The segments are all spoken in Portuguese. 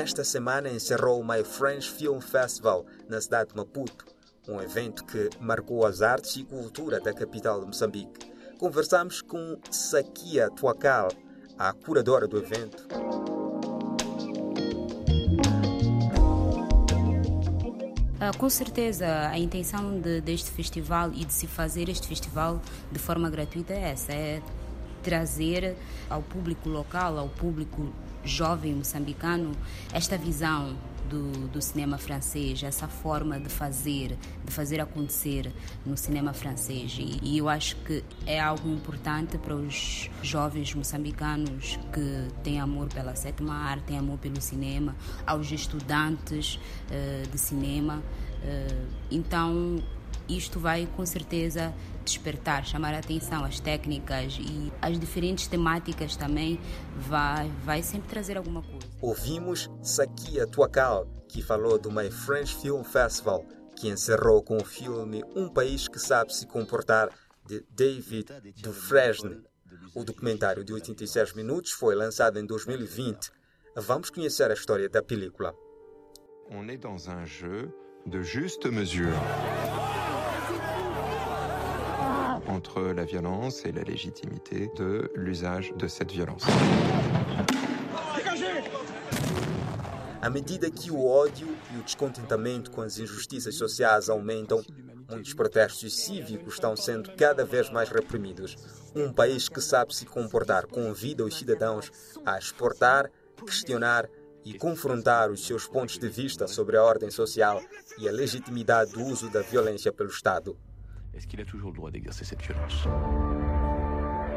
nesta semana encerrou o My French Film Festival na cidade de Maputo, um evento que marcou as artes e cultura da capital de Moçambique. Conversamos com Sakia Tuacal, a curadora do evento. Uh, com certeza, a intenção de, deste festival e de se fazer este festival de forma gratuita é essa: é trazer ao público local, ao público jovem moçambicano, esta visão do, do, cinema francês, essa forma de fazer, de fazer acontecer no cinema francês. E, e, eu acho que é algo importante para os jovens moçambicanos que têm amor pela sétima arte, têm amor pelo cinema, aos estudantes uh, de cinema. Uh, então, isto vai com certeza despertar, chamar a atenção, as técnicas e as diferentes temáticas também vai, vai sempre trazer alguma coisa. Ouvimos Sakia Tuacal, que falou do My French Film Festival, que encerrou com o filme Um País que Sabe Se Comportar, de David Dufresne. O documentário de 86 minutos foi lançado em 2020. Vamos conhecer a história da película. On est dans un jeu de juste mesure. Entre la violence et la légitimité de l'usage de cette violence. À medida que o ódio e o descontentamento com as injustiças sociais aumentam, muitos protestos cívicos estão sendo cada vez mais reprimidos. Um país que sabe se comportar convida os cidadãos a exportar, questionar e confrontar os seus pontos de vista sobre a ordem social e a legitimidade do uso da violência pelo Estado. Est-ce qu'il a toujours le droit d'exercer cette violence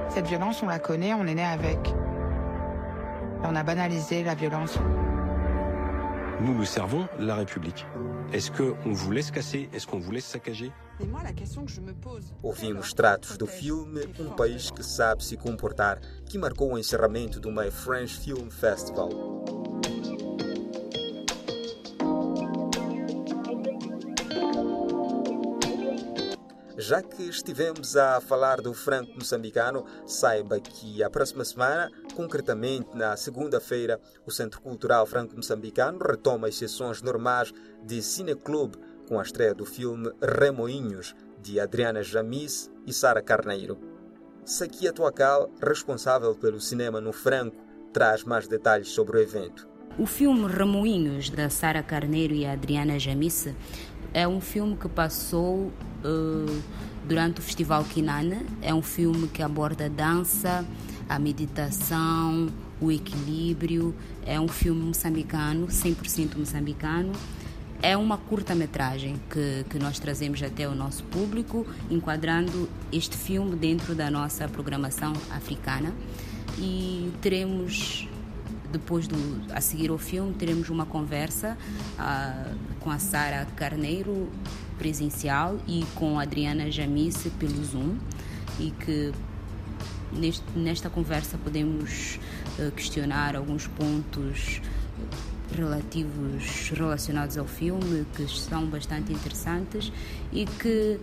Cette violence, on la connaît, on est né avec. On a banalisé la violence. Nous, nous servons la République. Est-ce qu'on vous laisse casser? Est-ce qu'on vous laisse saccager? Mais moi, la question que je me pose. Ouvimos tratos do filme Um País que Sabe Se Comportar, que marcou o encerramento do My French Film Festival. Já que estivemos a falar do franco moçambicano, saiba que a próxima semana, concretamente na segunda-feira, o Centro Cultural Franco Moçambicano retoma as sessões normais de Cineclube com a estreia do filme Remoinhos, de Adriana Jamis e Sara Carneiro. Sakia Tuacal, responsável pelo cinema no Franco, traz mais detalhes sobre o evento. O filme Remoinhos, da Sara Carneiro e Adriana Jamisse, é um filme que passou uh, durante o Festival Kinana. É um filme que aborda a dança, a meditação, o equilíbrio. É um filme moçambicano, 100% moçambicano. É uma curta-metragem que, que nós trazemos até o nosso público, enquadrando este filme dentro da nossa programação africana. E teremos depois do a seguir ao filme teremos uma conversa uh, com a Sara Carneiro presencial e com a Adriana Jamice pelo Zoom e que neste, nesta conversa podemos uh, questionar alguns pontos relativos relacionados ao filme que são bastante interessantes e que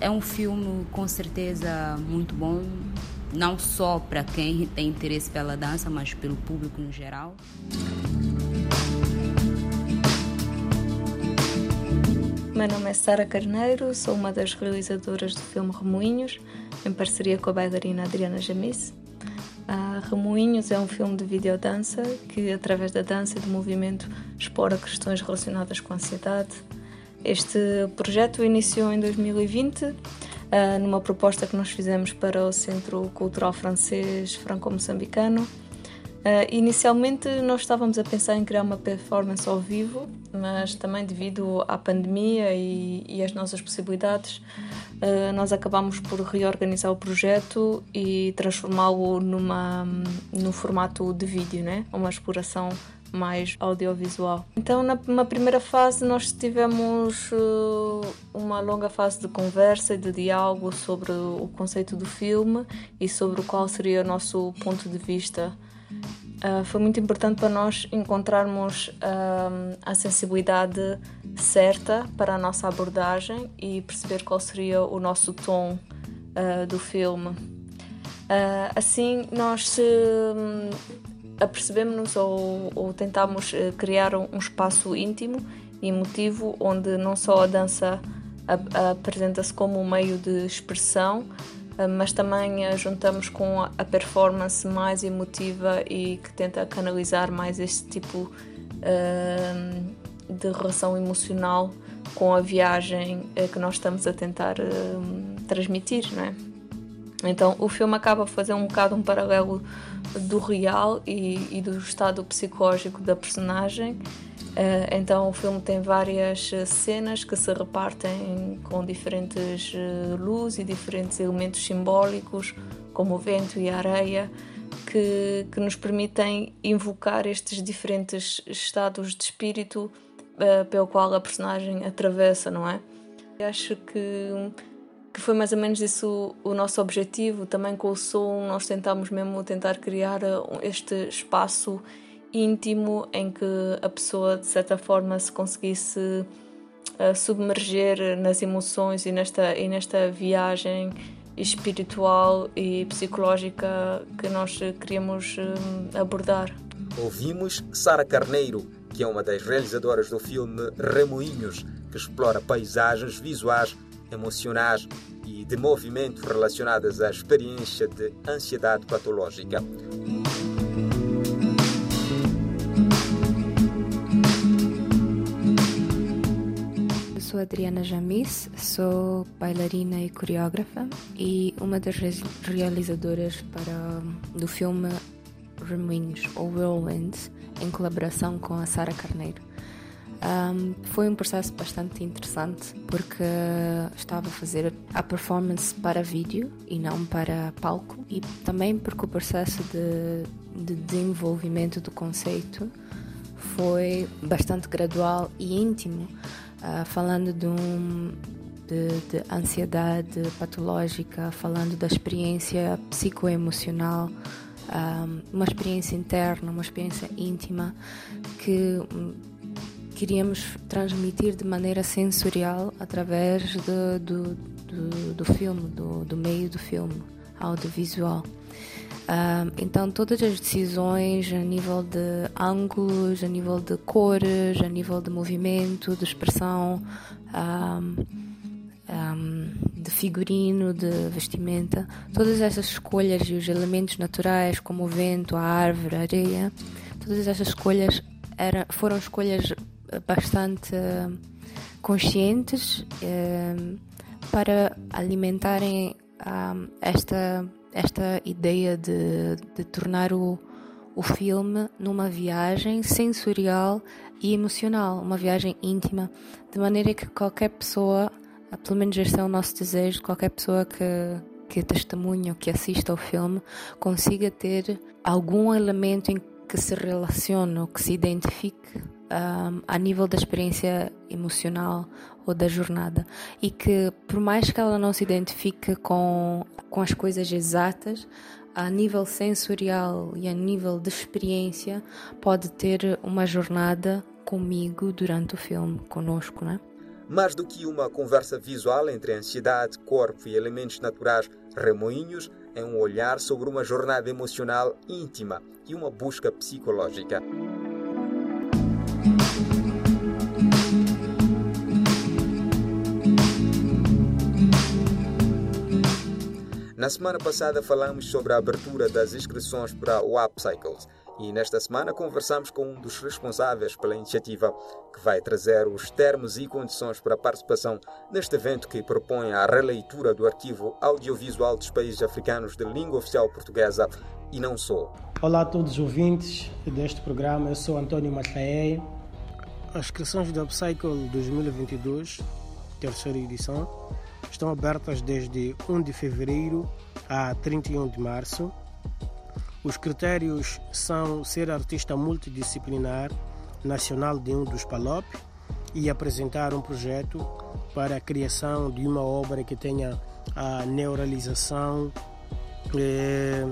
é um filme com certeza muito bom não só para quem tem interesse pela dança, mas pelo público no geral. Meu nome é Sara Carneiro, sou uma das realizadoras do filme Remoinhos, em parceria com a bailarina Adriana Jamis. Uh, Remoinhos é um filme de videodança que, através da dança e do movimento, explora questões relacionadas com a ansiedade. Este projeto iniciou em 2020 uh, numa proposta que nós fizemos para o Centro Cultural Francês Franco-Moçambicano. Uh, inicialmente nós estávamos a pensar em criar uma performance ao vivo, mas também devido à pandemia e, e às nossas possibilidades, uh, nós acabamos por reorganizar o projeto e transformá-lo numa no formato de vídeo, né? Uma exploração mais audiovisual. Então, na, primeira fase, nós tivemos uh, uma longa fase de conversa e de diálogo sobre o conceito do filme e sobre qual seria o nosso ponto de vista. Uh, foi muito importante para nós encontrarmos uh, a sensibilidade certa para a nossa abordagem e perceber qual seria o nosso tom do filme. assim, nós apercebemos-nos ou, ou tentamos uh, criar um, espaço íntimo e emotivo onde não só a dança apresenta-se como um meio de expressão, uh, mas também a juntamos com a, performance mais emotiva e que tenta canalizar mais este tipo de relação emocional com a viagem que nós estamos a tentar transmitir, não é? Então o filme acaba a fazer um bocado um paralelo do real e, e do estado psicológico da personagem. Uh, então o filme tem várias cenas que se repartem com diferentes uh, luzes e diferentes elementos simbólicos, como o vento e a areia, que, que nos permitem invocar estes diferentes estados de espírito pelo qual a personagem atravessa, não é? acho que que foi mais ou menos isso o nosso objetivo. Também com o som, nós tentámos mesmo tentar criar uh, este espaço íntimo em que a pessoa, de certa forma, se conseguisse uh, submerger nas emoções e nesta, e nesta viagem espiritual e psicológica que nós queríamos uh, abordar. Ouvimos Sara Carneiro, que é uma das realizadoras do filme Remoinhos, que explora paisagens visuais emocionais e de movimento relacionadas à experiência de ansiedade patológica. Sou Adriana Jamis, sou bailarina e coreógrafa e uma das realizadoras para, do filme Remoinhos ou Whirlwinds, em colaboração com a Sara Carneiro. Um, foi um processo bastante interessante porque estava a fazer a performance para vídeo e não para palco, e também porque o processo de, de desenvolvimento do conceito foi bastante gradual e íntimo, uh, falando de, um, de, de, ansiedade patológica, falando da experiência psicoemocional. Um, uma experiência interna, uma experiência íntima que queríamos transmitir de maneira sensorial através de, do, do, do, filme, do, do, meio do filme, audiovisual. Uh, então, todas as decisões a nível de ângulos, a nível de cores, a nível de movimento, de expressão, um, um, de figurino, de vestimenta, todas essas escolhas e os elementos naturais, como o vento, a árvore, a areia, todas essas escolhas era, foram escolhas bastante conscientes eh, para alimentarem um, esta, esta ideia de, de tornar o, o filme numa viagem sensorial e emocional, uma viagem íntima, de maneira que qualquer pessoa, pelo menos este é o nosso desejo, qualquer pessoa que, que testemunha ou que assista ao filme consiga ter algum elemento em que se relacione ou que se identifique um, a nível da experiência emocional ou da jornada e que por mais que ela não se identifique com, com as coisas exatas, a nível sensorial e a nível de experiência pode ter uma jornada comigo durante o filme, conosco, né? Mais do que uma conversa visual entre ansiedade, corpo e elementos naturais, Remoinhos é um olhar sobre uma jornada emocional íntima e uma busca psicológica. Na semana passada falamos sobre a abertura das inscrições para o Upcycles e nesta semana conversamos com um dos responsáveis pela iniciativa que vai trazer os termos e condições para a participação neste evento que propõe a releitura do arquivo audiovisual dos países africanos de língua oficial portuguesa e não só. Olá a todos os ouvintes deste programa, eu sou António Machaei. As inscrições do Upcycle 2022, terceira edição, estão abertas desde 1 de fevereiro a 31 de março. Os critérios são ser artista multidisciplinar nacional de um dos PALOP e apresentar um projeto para a criação de uma obra que tenha a neuralização eh,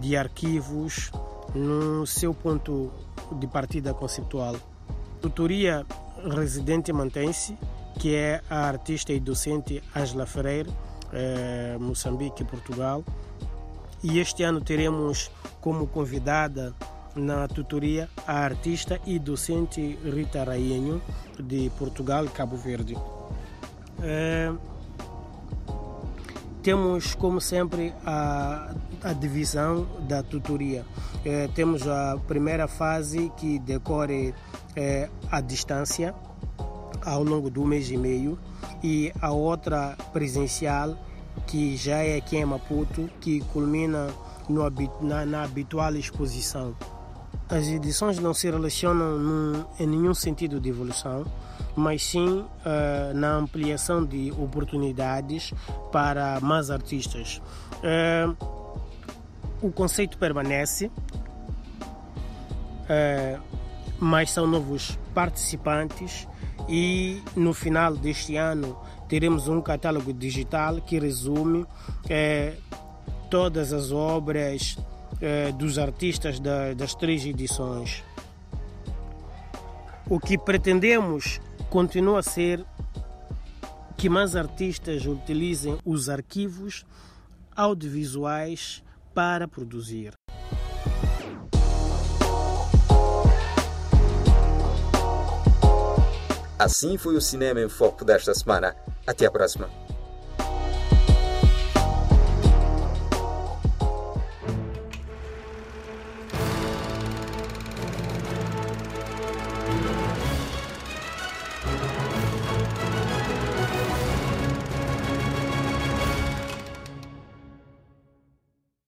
de arquivos no seu ponto de partida conceptual. Tutoria residente mantém-se que é a artista e docente Angela Freire, eh, Moçambique Portugal. E este ano teremos como convidada na tutoria a artista e docente Rita Rainho, de Portugal, Cabo Verde. É, temos, como sempre, a, a divisão da tutoria. É, temos a primeira fase que decorre é, à distância, ao longo do mês e meio, e a outra presencial, que já é aqui em Maputo, que culmina no, na, na habitual exposição. As edições não se relacionam num, em nenhum sentido de evolução, mas sim uh, na ampliação de oportunidades para mais artistas. Uh, o conceito permanece, uh, mas são novos participantes e no final deste ano teremos um catálogo digital que resume todas as obras eh, dos artistas da, das três edições. O que pretendemos continua a ser que mais artistas utilizem os arquivos audiovisuais para produzir. Assim foi o Cinema em Foco desta semana. Até a próxima.